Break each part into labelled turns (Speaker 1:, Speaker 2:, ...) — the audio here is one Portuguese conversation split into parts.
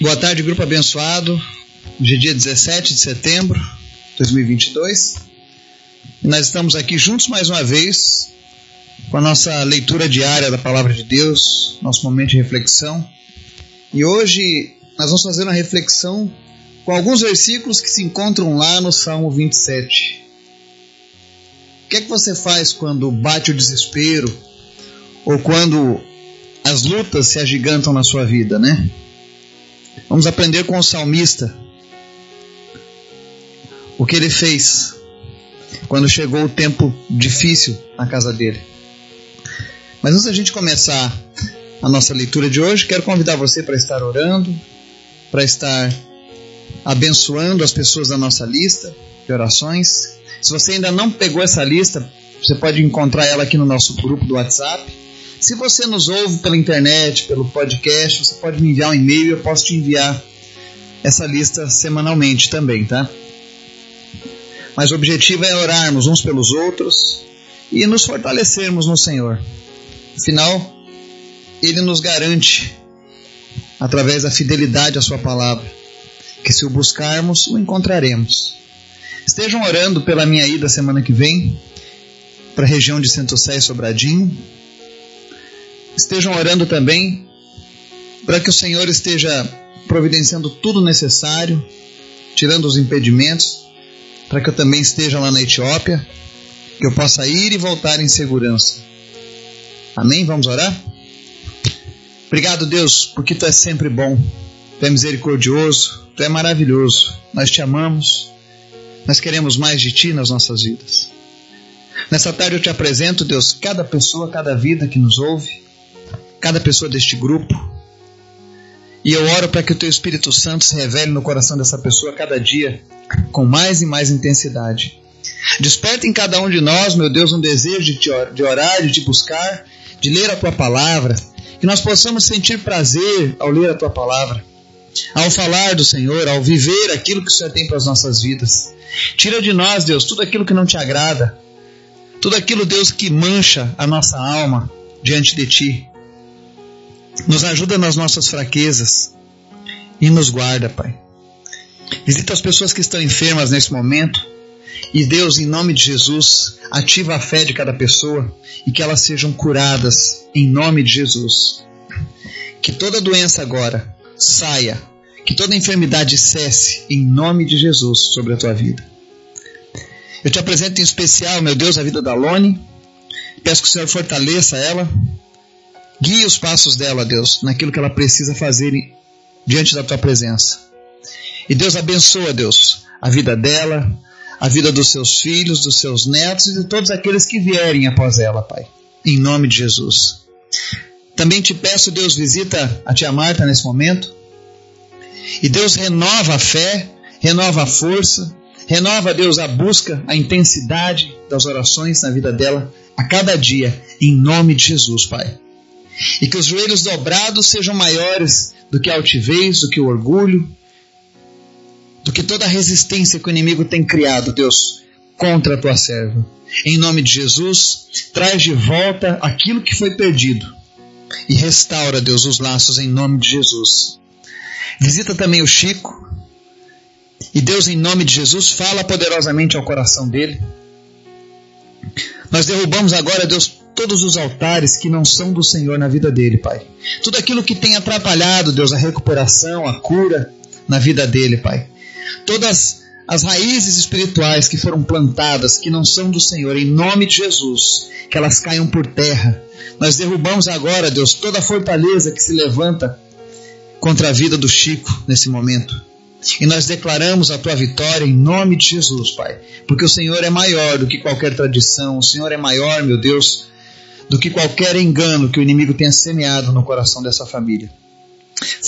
Speaker 1: Boa tarde, grupo abençoado. Hoje é dia 17 de setembro de 2022. Nós estamos aqui juntos mais uma vez com a nossa leitura diária da Palavra de Deus, nosso momento de reflexão. E hoje nós vamos fazer uma reflexão com alguns versículos que se encontram lá no Salmo 27. O que é que você faz quando bate o desespero ou quando as lutas se agigantam na sua vida, né? Vamos aprender com o salmista o que ele fez quando chegou o tempo difícil na casa dele. Mas antes da gente começar a nossa leitura de hoje, quero convidar você para estar orando, para estar abençoando as pessoas da nossa lista de orações. Se você ainda não pegou essa lista, você pode encontrar ela aqui no nosso grupo do WhatsApp. Se você nos ouve pela internet, pelo podcast, você pode me enviar um e-mail e eu posso te enviar essa lista semanalmente também, tá? Mas o objetivo é orarmos uns pelos outros e nos fortalecermos no Senhor. Afinal, Ele nos garante, através da fidelidade à Sua palavra, que se o buscarmos, o encontraremos. Estejam orando pela minha ida semana que vem para a região de Santo Sé e Sobradinho estejam orando também para que o Senhor esteja providenciando tudo necessário, tirando os impedimentos, para que eu também esteja lá na Etiópia, que eu possa ir e voltar em segurança. Amém? Vamos orar? Obrigado, Deus, porque tu és sempre bom, tu é misericordioso, tu é maravilhoso. Nós te amamos, nós queremos mais de ti nas nossas vidas. Nessa tarde eu te apresento, Deus, cada pessoa, cada vida que nos ouve cada pessoa deste grupo. E eu oro para que o teu Espírito Santo se revele no coração dessa pessoa cada dia com mais e mais intensidade. Desperta em cada um de nós, meu Deus, um desejo de orar, de te buscar, de ler a tua palavra, que nós possamos sentir prazer ao ler a tua palavra, ao falar do Senhor, ao viver aquilo que o Senhor tem para as nossas vidas. Tira de nós, Deus, tudo aquilo que não te agrada, tudo aquilo, Deus, que mancha a nossa alma diante de ti. Nos ajuda nas nossas fraquezas e nos guarda, Pai. Visita as pessoas que estão enfermas nesse momento. E Deus, em nome de Jesus, ativa a fé de cada pessoa e que elas sejam curadas em nome de Jesus. Que toda doença agora saia, que toda enfermidade cesse em nome de Jesus sobre a tua vida. Eu te apresento em especial, meu Deus, a vida da Lone. Peço que o Senhor fortaleça ela, Guie os passos dela, Deus, naquilo que ela precisa fazer diante da tua presença. E Deus abençoa, Deus, a vida dela, a vida dos seus filhos, dos seus netos e de todos aqueles que vierem após ela, Pai. Em nome de Jesus. Também te peço, Deus, visita a tia Marta nesse momento. E Deus renova a fé, renova a força, renova, Deus, a busca, a intensidade das orações na vida dela a cada dia, em nome de Jesus, Pai e que os joelhos dobrados sejam maiores do que a altivez, do que o orgulho, do que toda a resistência que o inimigo tem criado, Deus, contra a tua serva. Em nome de Jesus, traz de volta aquilo que foi perdido e restaura, Deus, os laços em nome de Jesus. Visita também o Chico e Deus, em nome de Jesus, fala poderosamente ao coração dele. Nós derrubamos agora, Deus, todos os altares que não são do Senhor na vida dele, Pai. Tudo aquilo que tem atrapalhado, Deus, a recuperação, a cura na vida dele, Pai. Todas as raízes espirituais que foram plantadas, que não são do Senhor, em nome de Jesus, que elas caiam por terra. Nós derrubamos agora, Deus, toda a fortaleza que se levanta contra a vida do Chico nesse momento. E nós declaramos a tua vitória em nome de Jesus, Pai. Porque o Senhor é maior do que qualquer tradição, o Senhor é maior, meu Deus, do que qualquer engano que o inimigo tenha semeado no coração dessa família.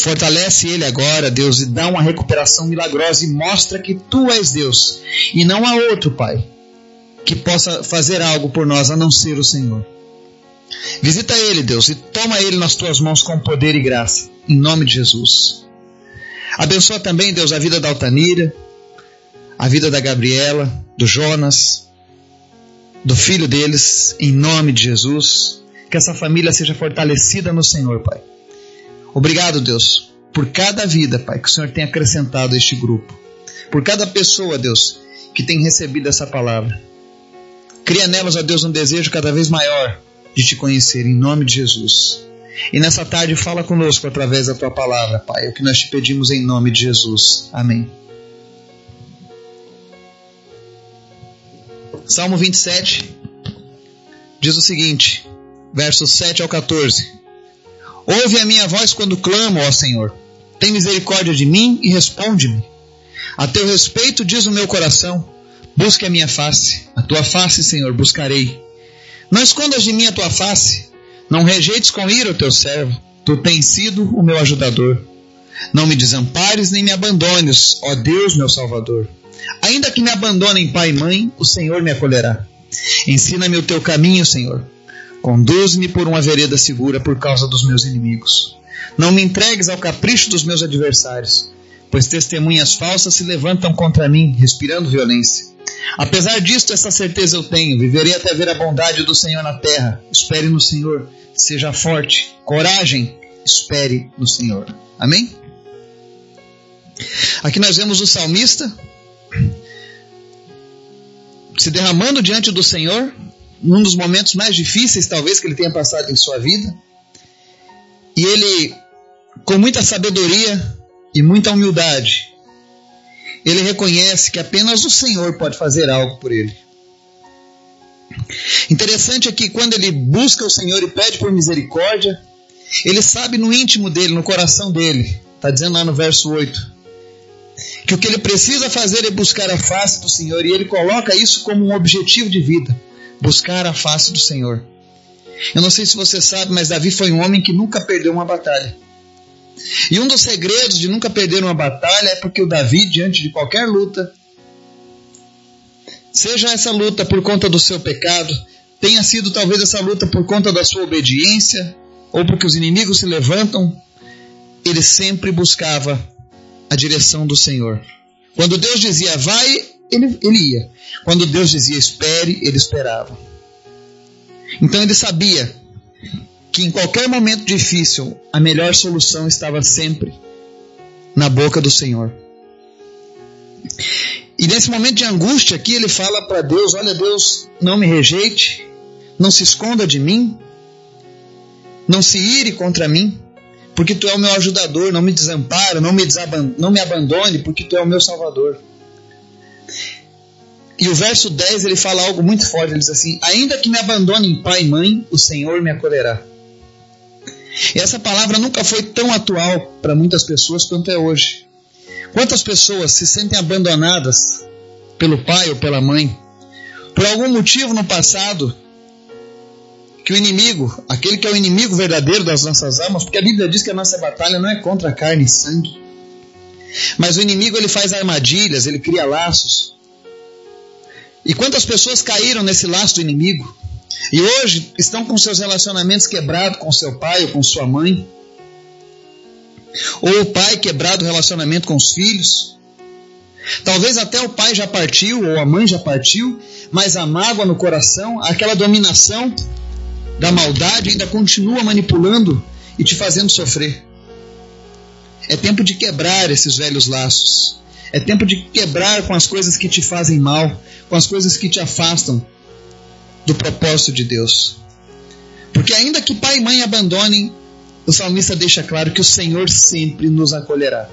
Speaker 1: Fortalece ele agora, Deus, e dá uma recuperação milagrosa e mostra que tu és Deus e não há outro, Pai, que possa fazer algo por nós a não ser o Senhor. Visita ele, Deus, e toma ele nas tuas mãos com poder e graça, em nome de Jesus. Abençoa também, Deus, a vida da Altanira, a vida da Gabriela, do Jonas, do filho deles, em nome de Jesus. Que essa família seja fortalecida no Senhor, Pai. Obrigado, Deus, por cada vida, Pai, que o Senhor tem acrescentado a este grupo. Por cada pessoa, Deus, que tem recebido essa palavra. Cria nelas, ó Deus, um desejo cada vez maior de te conhecer, em nome de Jesus. E nessa tarde fala conosco através da tua palavra, Pai, é o que nós te pedimos em nome de Jesus. Amém. Salmo 27 diz o seguinte, versos 7 ao 14: Ouve a minha voz quando clamo, ó Senhor. Tem misericórdia de mim e responde-me. A teu respeito diz o meu coração: Busque a minha face. A tua face, Senhor, buscarei. Não escondas de mim a tua face. Não rejeites com ira o teu servo. Tu tens sido o meu ajudador. Não me desampares nem me abandones, ó Deus, meu Salvador. Ainda que me abandonem pai e mãe, o Senhor me acolherá. Ensina-me o teu caminho, Senhor. Conduz-me por uma vereda segura por causa dos meus inimigos. Não me entregues ao capricho dos meus adversários, pois testemunhas falsas se levantam contra mim, respirando violência. Apesar disto, essa certeza eu tenho: viverei até ver a bondade do Senhor na terra. Espere no Senhor, seja forte, coragem, espere no Senhor. Amém? Aqui nós vemos o salmista se derramando diante do Senhor, num dos momentos mais difíceis, talvez, que ele tenha passado em sua vida. E ele, com muita sabedoria e muita humildade, ele reconhece que apenas o Senhor pode fazer algo por ele. Interessante é que quando ele busca o Senhor e pede por misericórdia, ele sabe no íntimo dele, no coração dele, está dizendo lá no verso 8, que o que ele precisa fazer é buscar a face do Senhor, e ele coloca isso como um objetivo de vida buscar a face do Senhor. Eu não sei se você sabe, mas Davi foi um homem que nunca perdeu uma batalha. E um dos segredos de nunca perder uma batalha é porque o Davi, diante de qualquer luta, seja essa luta por conta do seu pecado, tenha sido talvez essa luta por conta da sua obediência, ou porque os inimigos se levantam, ele sempre buscava a direção do Senhor. Quando Deus dizia vai, ele, ele ia. Quando Deus dizia espere, ele esperava. Então ele sabia que em qualquer momento difícil, a melhor solução estava sempre na boca do Senhor. E nesse momento de angústia aqui, ele fala para Deus: Olha, Deus, não me rejeite, não se esconda de mim, não se ire contra mim, porque tu é o meu ajudador, não me desampara, não me, não me abandone, porque tu é o meu salvador. E o verso 10 ele fala algo muito forte, ele diz assim: Ainda que me abandonem pai e mãe, o Senhor me acolherá. E essa palavra nunca foi tão atual para muitas pessoas quanto é hoje. Quantas pessoas se sentem abandonadas pelo pai ou pela mãe? Por algum motivo no passado, que o inimigo, aquele que é o inimigo verdadeiro das nossas almas, porque a Bíblia diz que a nossa batalha não é contra carne e sangue, mas o inimigo ele faz armadilhas, ele cria laços. E quantas pessoas caíram nesse laço do inimigo? E hoje estão com seus relacionamentos quebrados com seu pai ou com sua mãe? Ou o pai quebrado o relacionamento com os filhos? Talvez até o pai já partiu ou a mãe já partiu, mas a mágoa no coração, aquela dominação da maldade ainda continua manipulando e te fazendo sofrer. É tempo de quebrar esses velhos laços. É tempo de quebrar com as coisas que te fazem mal, com as coisas que te afastam do propósito de Deus. Porque ainda que pai e mãe abandonem, o salmista deixa claro que o Senhor sempre nos acolherá.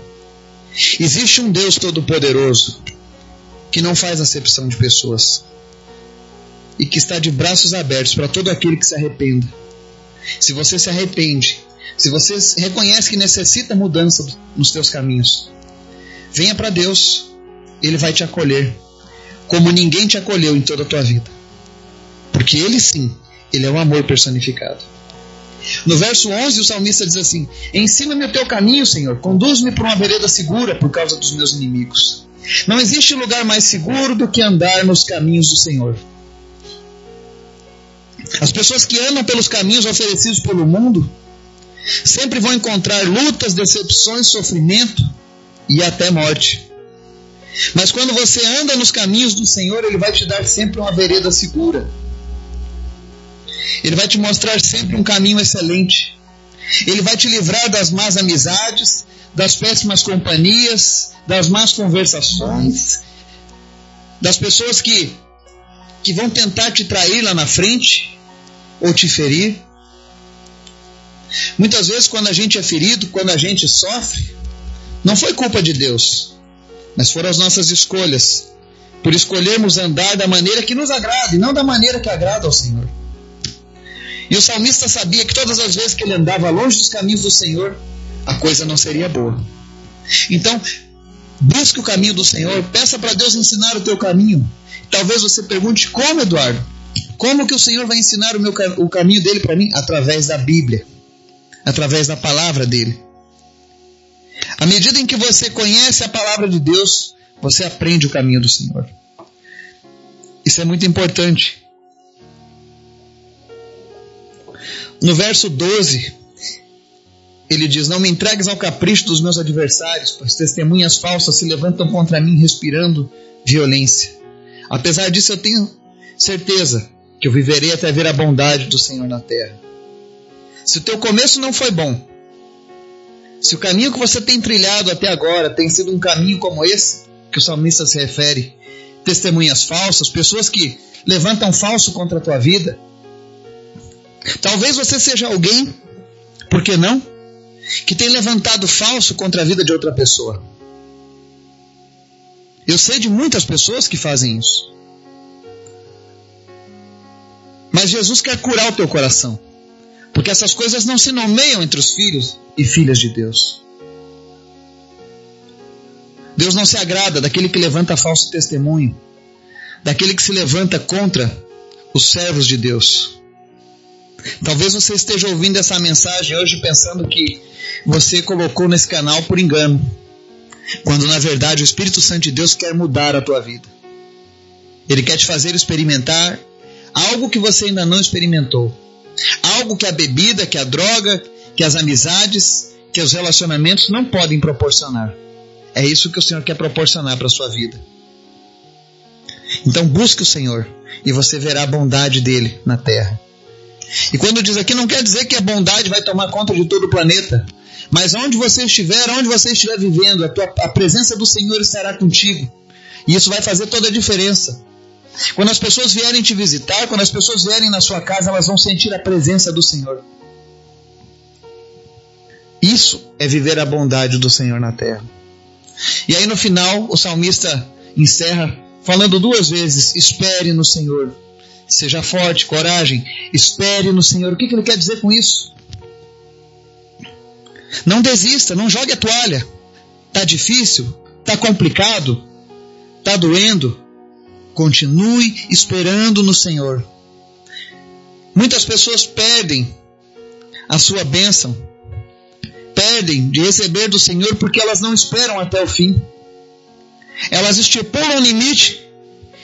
Speaker 1: Existe um Deus todo-poderoso que não faz acepção de pessoas e que está de braços abertos para todo aquele que se arrependa. Se você se arrepende, se você reconhece que necessita mudança nos teus caminhos, venha para Deus, Ele vai te acolher, como ninguém te acolheu em toda a tua vida. Porque Ele sim, Ele é o amor personificado. No verso 11, o salmista diz assim: Ensina-me o teu caminho, Senhor, conduz-me por uma vereda segura por causa dos meus inimigos. Não existe lugar mais seguro do que andar nos caminhos do Senhor. As pessoas que andam pelos caminhos oferecidos pelo mundo sempre vão encontrar lutas, decepções, sofrimento e até morte. Mas quando você anda nos caminhos do Senhor, Ele vai te dar sempre uma vereda segura. Ele vai te mostrar sempre um caminho excelente. Ele vai te livrar das más amizades, das péssimas companhias, das más conversações, das pessoas que, que vão tentar te trair lá na frente ou te ferir. Muitas vezes, quando a gente é ferido, quando a gente sofre, não foi culpa de Deus, mas foram as nossas escolhas, por escolhermos andar da maneira que nos agrada e não da maneira que agrada ao Senhor. E o salmista sabia que todas as vezes que ele andava longe dos caminhos do Senhor, a coisa não seria boa. Então, busque o caminho do Senhor, peça para Deus ensinar o teu caminho. Talvez você pergunte como, Eduardo? Como que o Senhor vai ensinar o, meu, o caminho dele para mim? Através da Bíblia, através da palavra dele. À medida em que você conhece a palavra de Deus, você aprende o caminho do Senhor. Isso é muito importante. No verso 12, ele diz: Não me entregues ao capricho dos meus adversários, pois testemunhas falsas se levantam contra mim, respirando violência. Apesar disso, eu tenho certeza que eu viverei até ver a bondade do Senhor na terra. Se o teu começo não foi bom, se o caminho que você tem trilhado até agora tem sido um caminho como esse, que o salmista se refere, testemunhas falsas, pessoas que levantam falso contra a tua vida, talvez você seja alguém, por que não? que tem levantado falso contra a vida de outra pessoa. Eu sei de muitas pessoas que fazem isso. Jesus quer curar o teu coração. Porque essas coisas não se nomeiam entre os filhos e filhas de Deus. Deus não se agrada daquele que levanta falso testemunho, daquele que se levanta contra os servos de Deus. Talvez você esteja ouvindo essa mensagem hoje pensando que você colocou nesse canal por engano, quando na verdade o Espírito Santo de Deus quer mudar a tua vida. Ele quer te fazer experimentar algo que você ainda não experimentou. Algo que a bebida, que a droga, que as amizades, que os relacionamentos não podem proporcionar. É isso que o Senhor quer proporcionar para a sua vida. Então busque o Senhor e você verá a bondade dele na terra. E quando diz aqui, não quer dizer que a bondade vai tomar conta de todo o planeta. Mas onde você estiver, onde você estiver vivendo, a, tua, a presença do Senhor estará contigo. E isso vai fazer toda a diferença. Quando as pessoas vierem te visitar, quando as pessoas vierem na sua casa, elas vão sentir a presença do Senhor. Isso é viver a bondade do Senhor na terra. E aí no final, o salmista encerra falando duas vezes: espere no Senhor. Seja forte, coragem, espere no Senhor. O que, que ele quer dizer com isso? Não desista, não jogue a toalha. Tá difícil, tá complicado, tá doendo. Continue esperando no Senhor. Muitas pessoas perdem a sua bênção, perdem de receber do Senhor porque elas não esperam até o fim. Elas estipulam um limite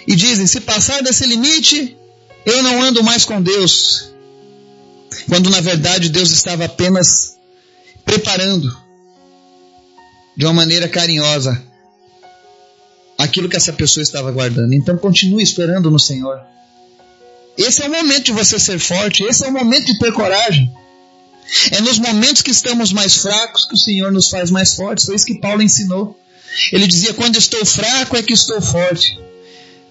Speaker 1: e dizem: se passar desse limite, eu não ando mais com Deus. Quando na verdade Deus estava apenas preparando de uma maneira carinhosa aquilo que essa pessoa estava guardando. Então continue esperando no Senhor. Esse é o momento de você ser forte, esse é o momento de ter coragem. É nos momentos que estamos mais fracos que o Senhor nos faz mais fortes. Foi isso que Paulo ensinou. Ele dizia: Quando estou fraco é que estou forte.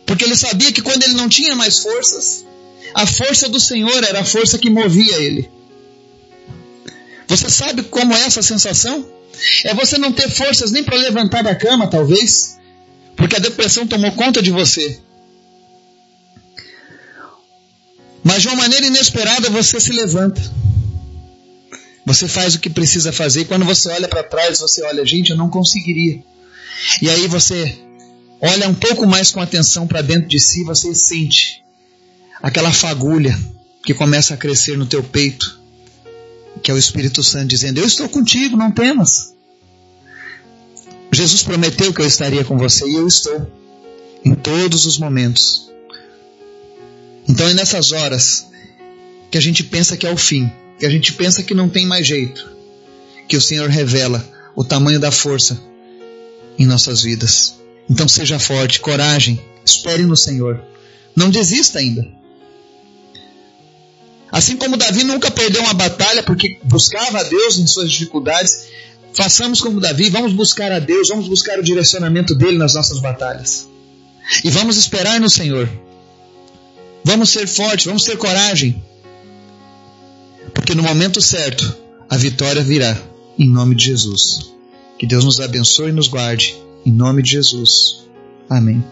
Speaker 1: Porque ele sabia que quando ele não tinha mais forças, a força do Senhor era a força que movia ele. Você sabe como é essa sensação? É você não ter forças nem para levantar da cama, talvez, porque a depressão tomou conta de você. Mas de uma maneira inesperada você se levanta. Você faz o que precisa fazer. E quando você olha para trás, você olha, gente, eu não conseguiria. E aí você olha um pouco mais com atenção para dentro de si, você sente aquela fagulha que começa a crescer no teu peito, que é o Espírito Santo dizendo: Eu estou contigo, não temas. Jesus prometeu que eu estaria com você e eu estou em todos os momentos. Então é nessas horas que a gente pensa que é o fim, que a gente pensa que não tem mais jeito, que o Senhor revela o tamanho da força em nossas vidas. Então seja forte, coragem, espere no Senhor. Não desista ainda. Assim como Davi nunca perdeu uma batalha porque buscava a Deus em suas dificuldades, Façamos como Davi, vamos buscar a Deus, vamos buscar o direcionamento dele nas nossas batalhas. E vamos esperar no Senhor. Vamos ser fortes, vamos ter coragem. Porque no momento certo, a vitória virá, em nome de Jesus. Que Deus nos abençoe e nos guarde, em nome de Jesus. Amém.